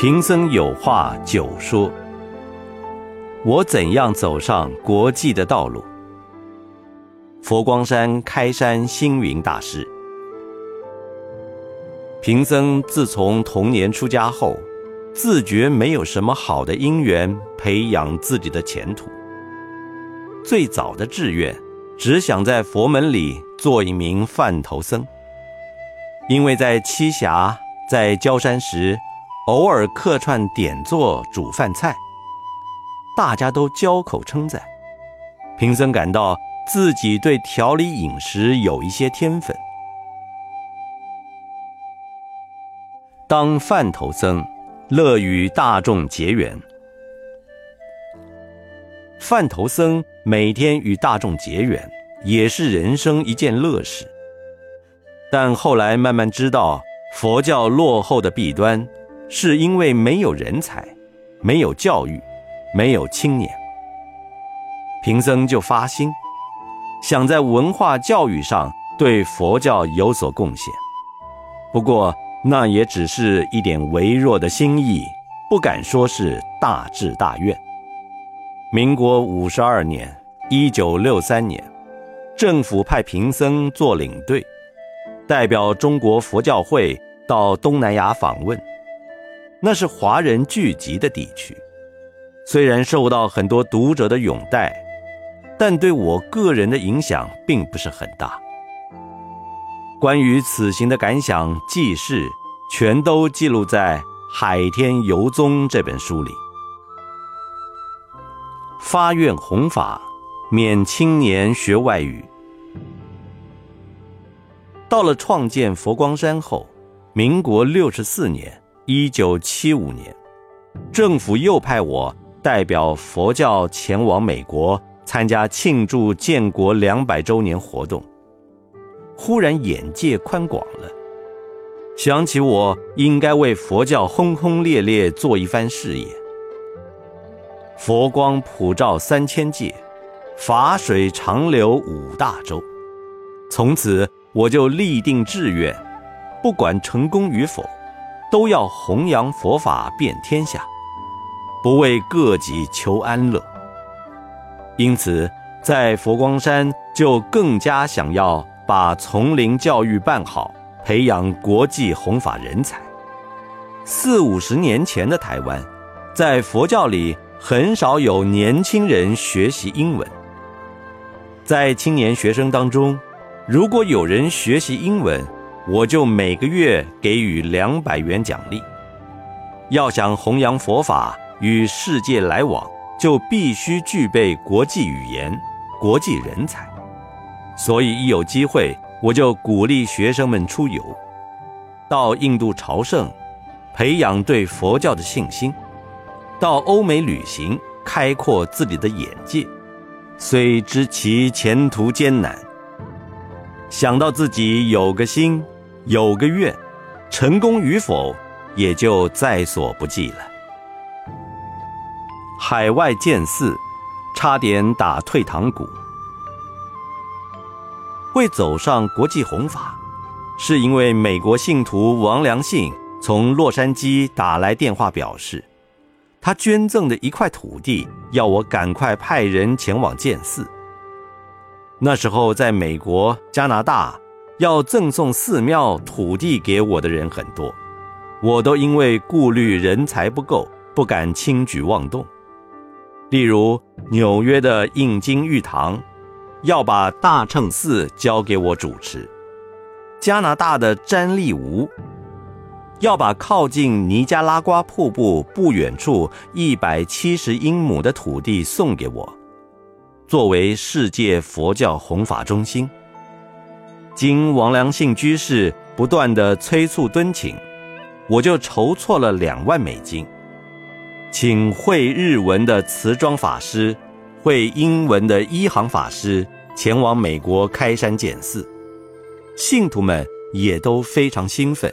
贫僧有话久说。我怎样走上国际的道路？佛光山开山星云大师，贫僧自从童年出家后，自觉没有什么好的因缘培养自己的前途。最早的志愿，只想在佛门里做一名饭头僧。因为在栖霞、在焦山时，偶尔客串点做煮饭菜，大家都交口称赞。贫僧感到自己对调理饮食有一些天分。当饭头僧，乐与大众结缘。饭头僧每天与大众结缘，也是人生一件乐事。但后来慢慢知道，佛教落后的弊端，是因为没有人才，没有教育，没有青年。贫僧就发心，想在文化教育上对佛教有所贡献。不过那也只是一点微弱的心意，不敢说是大志大愿。民国五十二年（一九六三年），政府派贫僧做领队。代表中国佛教会到东南亚访问，那是华人聚集的地区。虽然受到很多读者的拥戴，但对我个人的影响并不是很大。关于此行的感想记事，全都记录在《海天游踪》这本书里。发愿弘法，免青年学外语。到了创建佛光山后，民国六十四年（一九七五年），政府又派我代表佛教前往美国参加庆祝建国两百周年活动。忽然眼界宽广了，想起我应该为佛教轰轰烈烈做一番事业。佛光普照三千界，法水长流五大洲，从此。我就立定志愿，不管成功与否，都要弘扬佛法遍天下，不为个己求安乐。因此，在佛光山就更加想要把丛林教育办好，培养国际弘法人才。四五十年前的台湾，在佛教里很少有年轻人学习英文，在青年学生当中。如果有人学习英文，我就每个月给予两百元奖励。要想弘扬佛法与世界来往，就必须具备国际语言、国际人才。所以一有机会，我就鼓励学生们出游，到印度朝圣，培养对佛教的信心；到欧美旅行，开阔自己的眼界。虽知其前途艰难。想到自己有个心，有个愿，成功与否也就在所不计了。海外建寺，差点打退堂鼓。会走上国际弘法，是因为美国信徒王良信从洛杉矶打来电话，表示他捐赠的一块土地，要我赶快派人前往建寺。那时候，在美国、加拿大，要赠送寺庙土地给我的人很多，我都因为顾虑人才不够，不敢轻举妄动。例如，纽约的印经玉堂，要把大乘寺交给我主持；加拿大的詹利吾，要把靠近尼加拉瓜瀑布不远处一百七十英亩的土地送给我。作为世界佛教弘法中心，经王良信居士不断的催促敦请，我就筹措了两万美金，请会日文的慈庄法师、会英文的一行法师前往美国开山建寺，信徒们也都非常兴奋，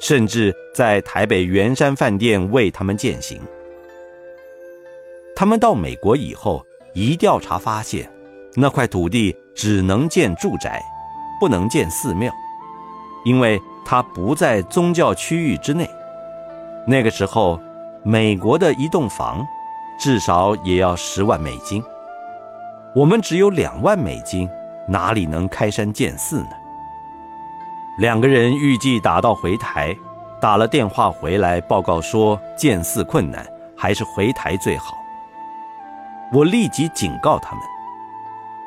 甚至在台北圆山饭店为他们践行。他们到美国以后。一调查发现，那块土地只能建住宅，不能建寺庙，因为它不在宗教区域之内。那个时候，美国的一栋房至少也要十万美金，我们只有两万美金，哪里能开山建寺呢？两个人预计打到回台，打了电话回来报告说建寺困难，还是回台最好。我立即警告他们：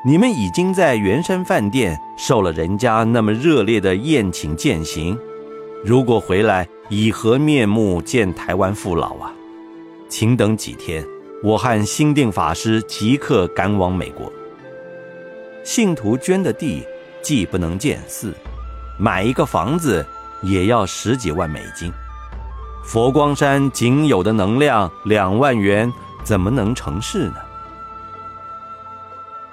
你们已经在圆山饭店受了人家那么热烈的宴请饯行，如果回来以何面目见台湾父老啊？请等几天，我和新定法师即刻赶往美国。信徒捐的地既不能建寺。买一个房子也要十几万美金，佛光山仅有的能量两万元，怎么能成事呢？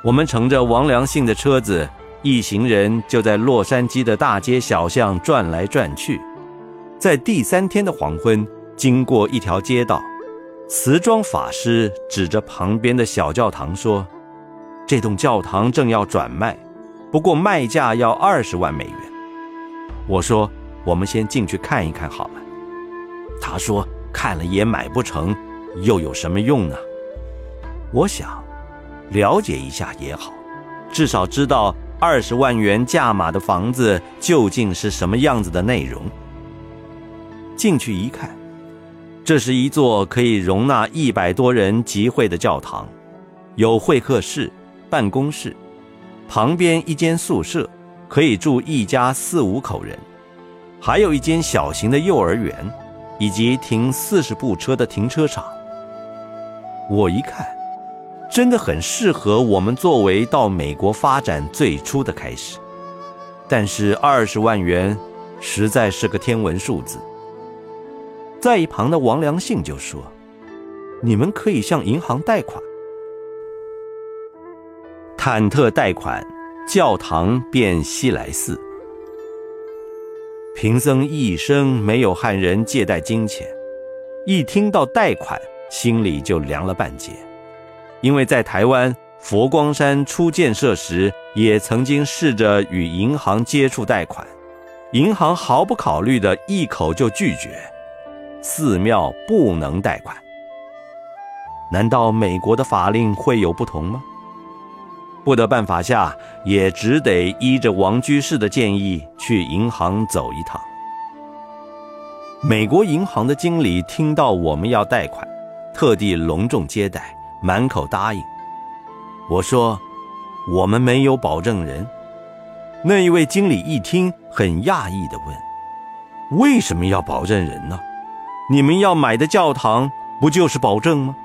我们乘着王良信的车子，一行人就在洛杉矶的大街小巷转来转去。在第三天的黄昏，经过一条街道，慈庄法师指着旁边的小教堂说：“这栋教堂正要转卖，不过卖价要二十万美元。”我说：“我们先进去看一看好了。”他说：“看了也买不成，又有什么用呢？”我想，了解一下也好，至少知道二十万元价码的房子究竟是什么样子的内容。进去一看，这是一座可以容纳一百多人集会的教堂，有会客室、办公室，旁边一间宿舍。可以住一家四五口人，还有一间小型的幼儿园，以及停四十部车的停车场。我一看，真的很适合我们作为到美国发展最初的开始。但是二十万元实在是个天文数字。在一旁的王良信就说：“你们可以向银行贷款，忐忑贷款。”教堂变西来寺，贫僧一生没有和人借贷金钱，一听到贷款，心里就凉了半截。因为在台湾佛光山初建设时，也曾经试着与银行接触贷款，银行毫不考虑的一口就拒绝，寺庙不能贷款。难道美国的法令会有不同吗？不得办法下，也只得依着王居士的建议去银行走一趟。美国银行的经理听到我们要贷款，特地隆重接待，满口答应。我说：“我们没有保证人。”那一位经理一听，很讶异地问：“为什么要保证人呢？你们要买的教堂不就是保证吗？”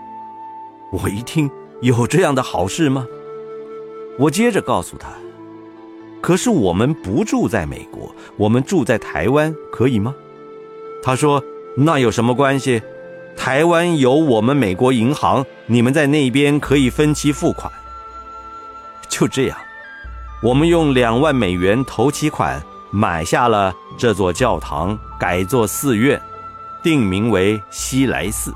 我一听，有这样的好事吗？我接着告诉他：“可是我们不住在美国，我们住在台湾，可以吗？”他说：“那有什么关系？台湾有我们美国银行，你们在那边可以分期付款。”就这样，我们用两万美元头期款买下了这座教堂，改作寺院，定名为西来寺，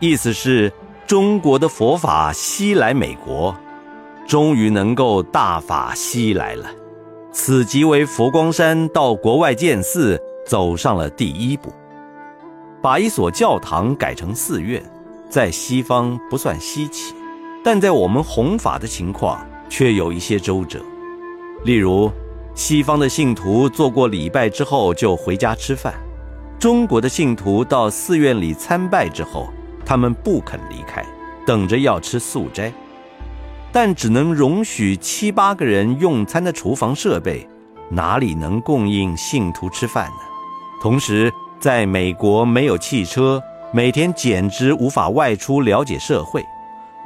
意思是中国的佛法西来美国。终于能够大法西来了，此即为佛光山到国外建寺走上了第一步。把一所教堂改成寺院，在西方不算稀奇，但在我们弘法的情况却有一些周折。例如，西方的信徒做过礼拜之后就回家吃饭，中国的信徒到寺院里参拜之后，他们不肯离开，等着要吃素斋。但只能容许七八个人用餐的厨房设备，哪里能供应信徒吃饭呢？同时，在美国没有汽车，每天简直无法外出了解社会，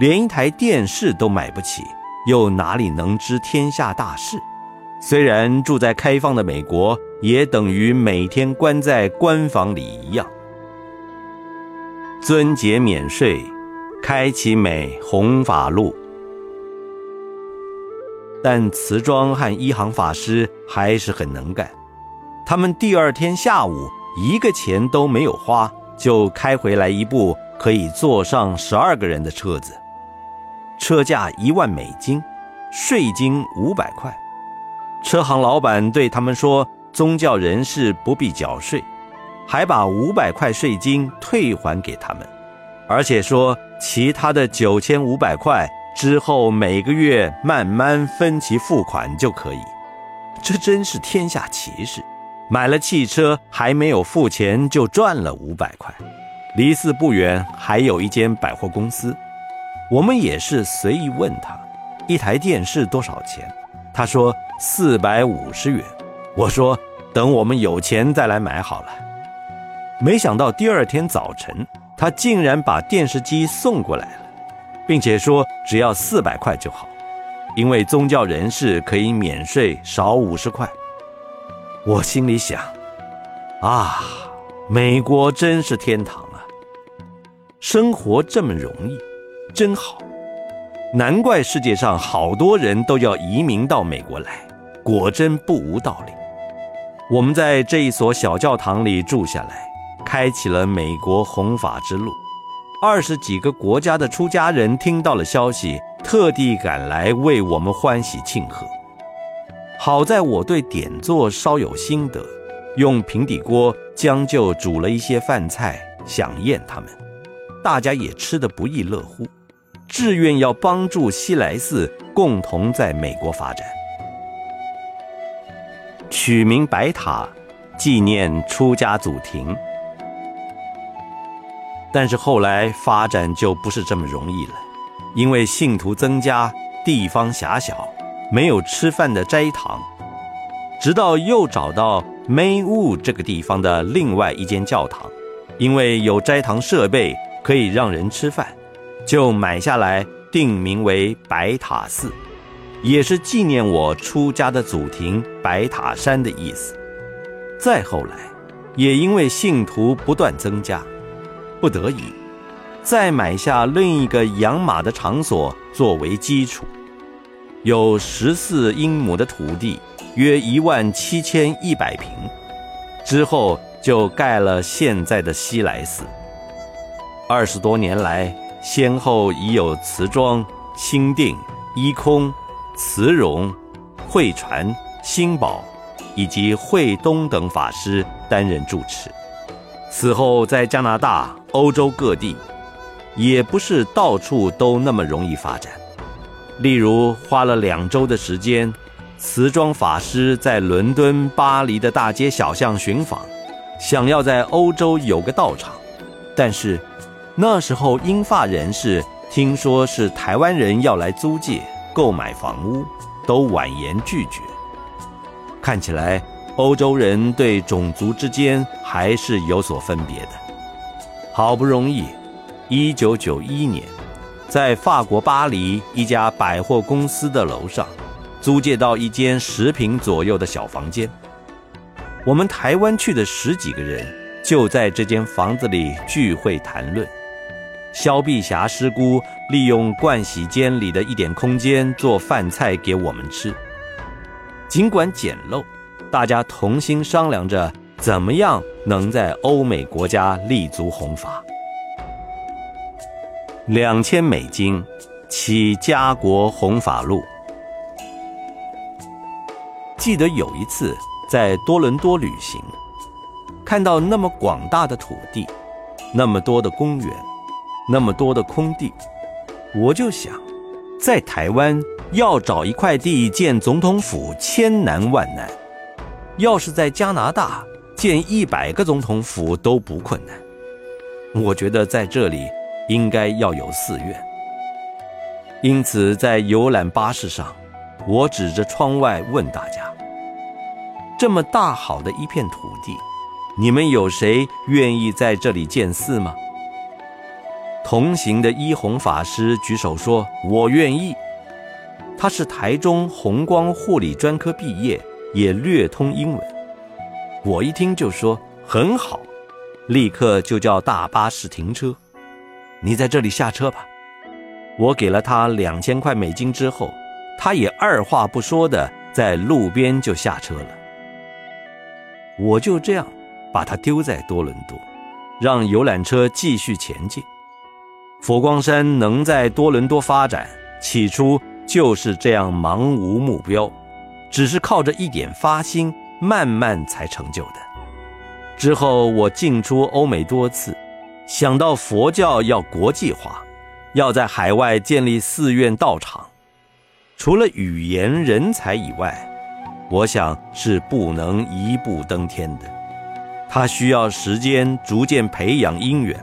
连一台电视都买不起，又哪里能知天下大事？虽然住在开放的美国，也等于每天关在官房里一样。尊节免税，开启美弘法路。但慈庄和一行法师还是很能干，他们第二天下午一个钱都没有花，就开回来一部可以坐上十二个人的车子，车价一万美金，税金五百块。车行老板对他们说：“宗教人士不必缴税，还把五百块税金退还给他们，而且说其他的九千五百块之后每个月慢慢分期付款就可以。这真是天下奇事！买了汽车还没有付钱就赚了五百块。离寺不远还有一间百货公司，我们也是随意问他，一台电视多少钱？他说四百五十元。我说等我们有钱再来买好了。没想到第二天早晨，他竟然把电视机送过来了，并且说只要四百块就好，因为宗教人士可以免税少五十块。我心里想，啊，美国真是天堂啊！生活这么容易，真好，难怪世界上好多人都要移民到美国来，果真不无道理。我们在这一所小教堂里住下来，开启了美国弘法之路。二十几个国家的出家人听到了消息，特地赶来为我们欢喜庆贺。好在我对点做稍有心得，用平底锅将就煮了一些饭菜，想宴他们，大家也吃得不亦乐乎，志愿要帮助西来寺共同在美国发展。取名白塔，纪念出家祖庭。但是后来发展就不是这么容易了，因为信徒增加，地方狭小，没有吃饭的斋堂。直到又找到 maywo 这个地方的另外一间教堂，因为有斋堂设备可以让人吃饭，就买下来，定名为白塔寺。也是纪念我出家的祖庭白塔山的意思。再后来，也因为信徒不断增加，不得已，再买下另一个养马的场所作为基础，有十四英亩的土地，约一万七千一百平。之后就盖了现在的西来寺。二十多年来，先后已有慈庄、清定、一空。慈容、慧传、新宝以及慧东等法师担任住持。此后，在加拿大、欧洲各地，也不是到处都那么容易发展。例如，花了两周的时间，慈庄法师在伦敦、巴黎的大街小巷寻访，想要在欧洲有个道场，但是那时候英法人士听说是台湾人要来租借。购买房屋都婉言拒绝。看起来欧洲人对种族之间还是有所分别的。好不容易，一九九一年，在法国巴黎一家百货公司的楼上，租借到一间十平左右的小房间。我们台湾去的十几个人就在这间房子里聚会谈论。萧碧霞师姑利用盥洗间里的一点空间做饭菜给我们吃。尽管简陋，大家同心商量着怎么样能在欧美国家立足弘法。两千美金，起家国弘法路。记得有一次在多伦多旅行，看到那么广大的土地，那么多的公园。那么多的空地，我就想，在台湾要找一块地建总统府，千难万难；要是在加拿大建一百个总统府都不困难。我觉得在这里应该要有寺院。因此，在游览巴士上，我指着窗外问大家：“这么大好的一片土地，你们有谁愿意在这里建寺吗？”同行的一红法师举手说：“我愿意。”他是台中红光护理专科毕业，也略通英文。我一听就说：“很好。”立刻就叫大巴士停车。你在这里下车吧。我给了他两千块美金之后，他也二话不说的在路边就下车了。我就这样把他丢在多伦多，让游览车继续前进。佛光山能在多伦多发展，起初就是这样茫无目标，只是靠着一点发心，慢慢才成就的。之后我进出欧美多次，想到佛教要国际化，要在海外建立寺院道场，除了语言人才以外，我想是不能一步登天的。它需要时间逐渐培养因缘，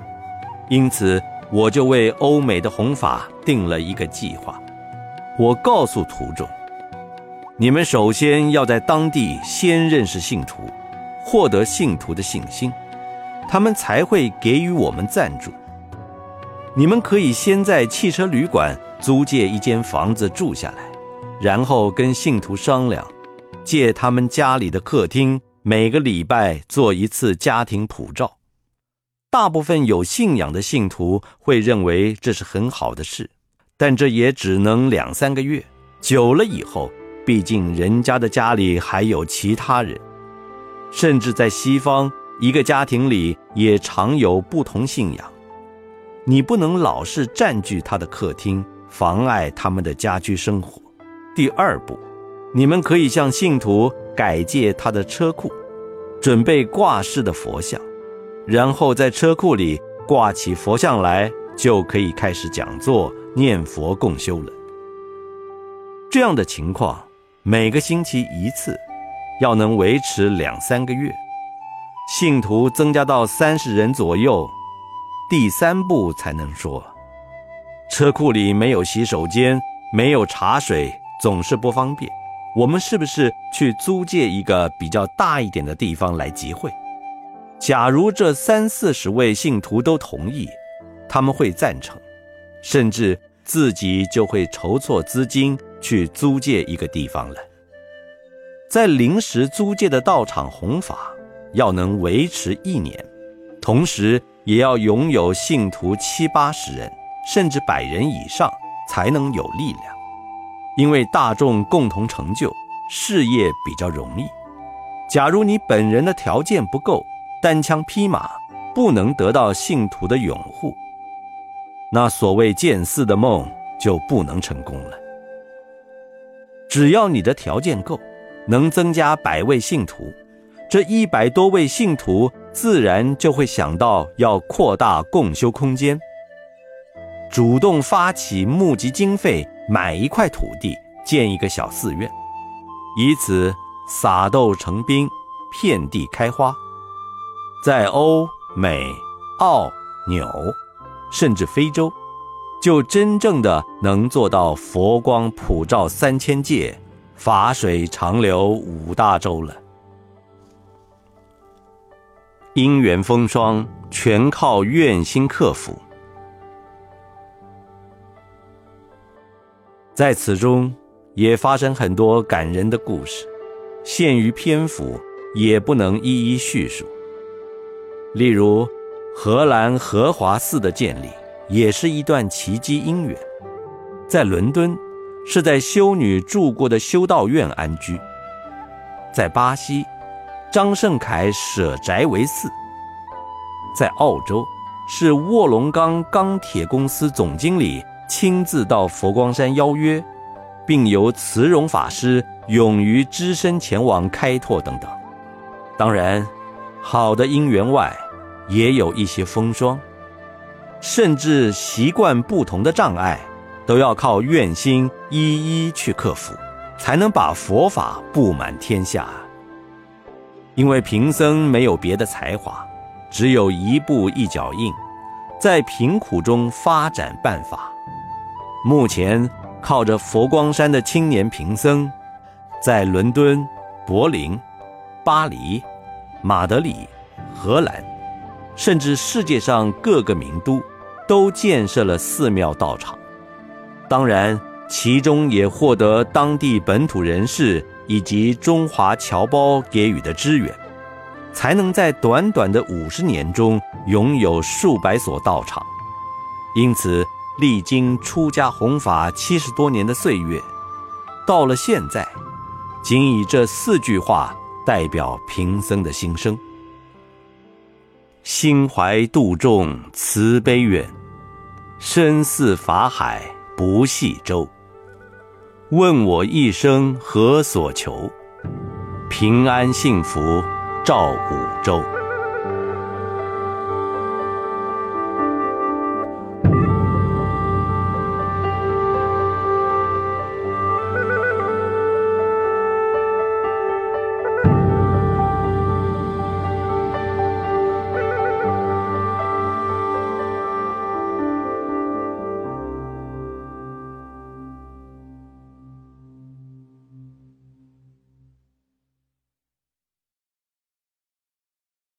因此我就为欧美的弘法定了一个计划。我告诉徒众，你们首先要在当地先认识信徒，获得信徒的信心，他们才会给予我们赞助。你们可以先在汽车旅馆租借一间房子住下来，然后跟信徒商量，借他们家里的客厅。每个礼拜做一次家庭普照，大部分有信仰的信徒会认为这是很好的事，但这也只能两三个月。久了以后，毕竟人家的家里还有其他人，甚至在西方，一个家庭里也常有不同信仰。你不能老是占据他的客厅，妨碍他们的家居生活。第二步，你们可以向信徒。改借他的车库，准备挂式的佛像，然后在车库里挂起佛像来，就可以开始讲座、念佛、共修了。这样的情况，每个星期一次，要能维持两三个月，信徒增加到三十人左右，第三步才能说。车库里没有洗手间，没有茶水，总是不方便。我们是不是去租借一个比较大一点的地方来集会？假如这三四十位信徒都同意，他们会赞成，甚至自己就会筹措资金去租借一个地方了。在临时租借的道场弘法，要能维持一年，同时也要拥有信徒七八十人，甚至百人以上，才能有力量。因为大众共同成就事业比较容易。假如你本人的条件不够，单枪匹马不能得到信徒的拥护，那所谓建寺的梦就不能成功了。只要你的条件够，能增加百位信徒，这一百多位信徒自然就会想到要扩大共修空间，主动发起募集经费。买一块土地，建一个小寺院，以此撒豆成兵，遍地开花，在欧美、澳、纽，甚至非洲，就真正的能做到佛光普照三千界，法水长流五大洲了。因缘风霜，全靠愿心克服。在此中，也发生很多感人的故事，限于篇幅，也不能一一叙述。例如，荷兰荷华寺的建立，也是一段奇迹因缘。在伦敦，是在修女住过的修道院安居；在巴西，张胜凯舍宅为寺；在澳洲，是卧龙岗钢铁公司总经理。亲自到佛光山邀约，并由慈容法师勇于只身前往开拓等等。当然，好的因缘外，也有一些风霜，甚至习惯不同的障碍，都要靠愿心一一去克服，才能把佛法布满天下。因为贫僧没有别的才华，只有一步一脚印，在贫苦中发展办法。目前靠着佛光山的青年贫僧，在伦敦、柏林、巴黎、马德里、荷兰，甚至世界上各个名都，都建设了寺庙道场。当然，其中也获得当地本土人士以及中华侨胞给予的支援，才能在短短的五十年中拥有数百所道场。因此。历经出家弘法七十多年的岁月，到了现在，仅以这四句话代表贫僧的心声：心怀度众慈悲愿，身似法海不系舟。问我一生何所求？平安幸福照五洲。